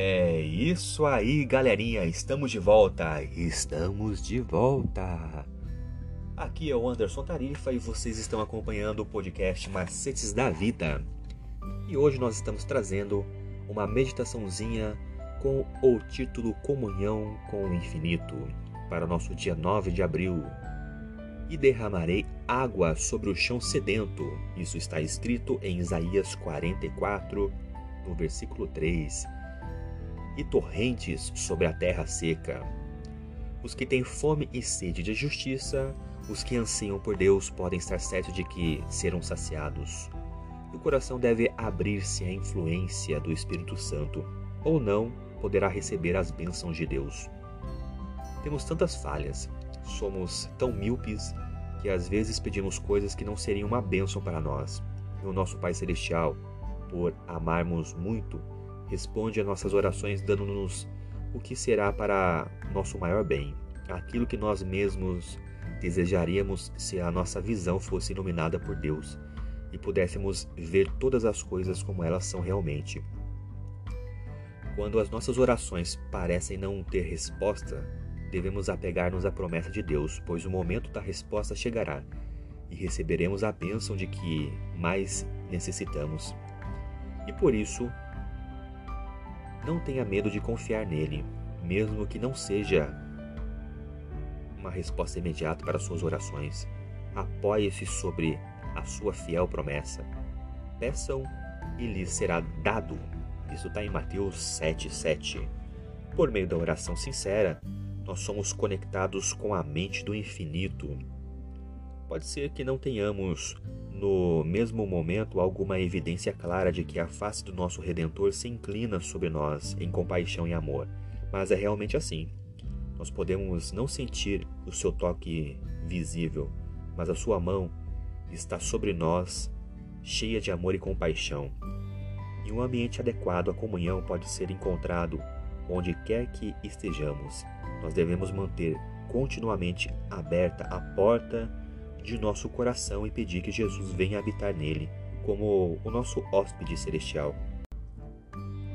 Isso aí, galerinha, estamos de volta. Estamos de volta. Aqui é o Anderson Tarifa e vocês estão acompanhando o podcast Macetes da Vida. E hoje nós estamos trazendo uma meditaçãozinha com o título Comunhão com o Infinito para o nosso dia 9 de abril. E derramarei água sobre o chão sedento. Isso está escrito em Isaías 44, no versículo 3 e torrentes sobre a terra seca. Os que têm fome e sede de justiça, os que anseiam por Deus, podem estar certos de que serão saciados. E o coração deve abrir-se à influência do Espírito Santo, ou não poderá receber as bênçãos de Deus. Temos tantas falhas, somos tão míopes que às vezes pedimos coisas que não seriam uma bênção para nós. E o nosso Pai Celestial, por amarmos muito, responde a nossas orações dando-nos o que será para nosso maior bem, aquilo que nós mesmos desejaríamos se a nossa visão fosse iluminada por Deus e pudéssemos ver todas as coisas como elas são realmente. Quando as nossas orações parecem não ter resposta, devemos apegar-nos à promessa de Deus, pois o momento da resposta chegará e receberemos a bênção de que mais necessitamos. E por isso, não tenha medo de confiar nele, mesmo que não seja uma resposta imediata para suas orações. Apoie-se sobre a sua fiel promessa. Peçam e lhes será dado. Isso está em Mateus 7,7. Por meio da oração sincera, nós somos conectados com a mente do infinito. Pode ser que não tenhamos no mesmo momento alguma evidência clara de que a face do nosso Redentor se inclina sobre nós em compaixão e amor, mas é realmente assim. Nós podemos não sentir o seu toque visível, mas a sua mão está sobre nós, cheia de amor e compaixão. E um ambiente adequado à comunhão pode ser encontrado onde quer que estejamos. Nós devemos manter continuamente aberta a porta de nosso coração e pedir que Jesus venha habitar nele, como o nosso hóspede celestial.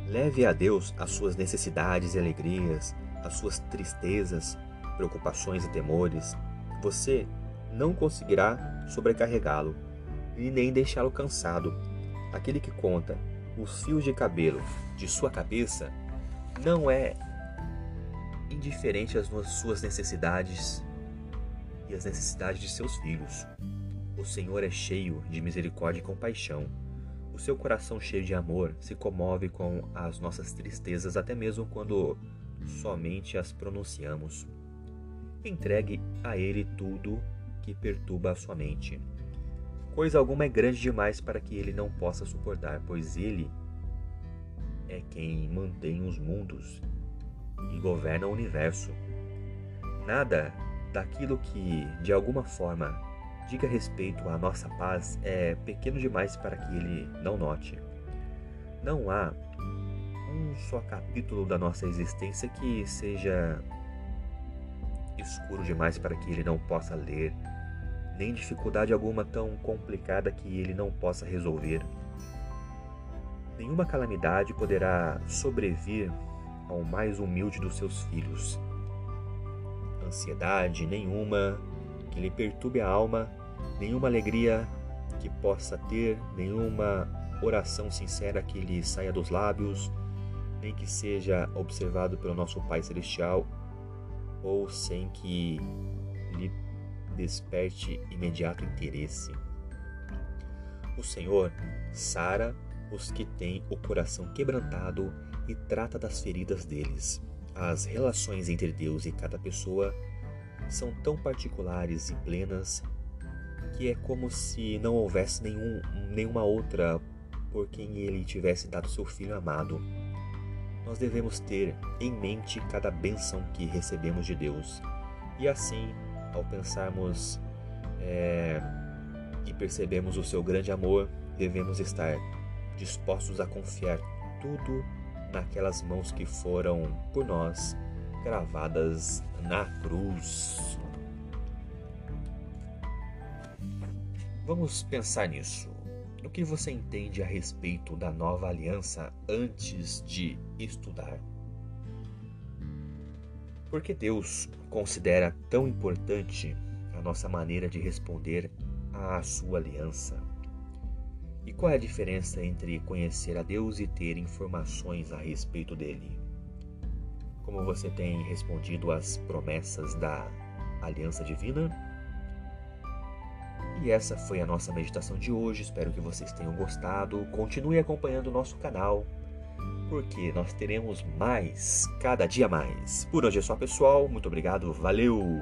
Leve a Deus as suas necessidades e alegrias, as suas tristezas, preocupações e temores. Você não conseguirá sobrecarregá-lo e nem deixá-lo cansado. Aquele que conta os fios de cabelo de sua cabeça não é indiferente às suas necessidades e as necessidades de seus filhos. O Senhor é cheio de misericórdia e compaixão. O seu coração cheio de amor se comove com as nossas tristezas, até mesmo quando somente as pronunciamos. Entregue a Ele tudo que perturba a sua mente. Coisa alguma é grande demais para que Ele não possa suportar, pois Ele é quem mantém os mundos e governa o universo. Nada daquilo que, de alguma forma, diga respeito à nossa paz é pequeno demais para que ele não note. Não há um só capítulo da nossa existência que seja escuro demais para que ele não possa ler, nem dificuldade alguma tão complicada que ele não possa resolver. Nenhuma calamidade poderá sobrevir ao mais humilde dos seus filhos ansiedade nenhuma que lhe perturbe a alma, nenhuma alegria que possa ter, nenhuma oração sincera que lhe saia dos lábios, nem que seja observado pelo nosso Pai Celestial, ou sem que lhe desperte imediato interesse. O Senhor sara os que têm o coração quebrantado e trata das feridas deles. As relações entre Deus e cada pessoa são tão particulares e plenas que é como se não houvesse nenhum, nenhuma outra por quem ele tivesse dado seu filho amado. Nós devemos ter em mente cada bênção que recebemos de Deus, e assim, ao pensarmos é, e percebemos o seu grande amor, devemos estar dispostos a confiar tudo naquelas mãos que foram por nós gravadas na cruz. Vamos pensar nisso. O que você entende a respeito da nova aliança antes de estudar? Por que Deus considera tão importante a nossa maneira de responder à sua aliança? E qual é a diferença entre conhecer a Deus e ter informações a respeito dele? Como você tem respondido às promessas da aliança divina? E essa foi a nossa meditação de hoje. Espero que vocês tenham gostado. Continue acompanhando o nosso canal, porque nós teremos mais cada dia mais. Por hoje é só, pessoal. Muito obrigado. Valeu!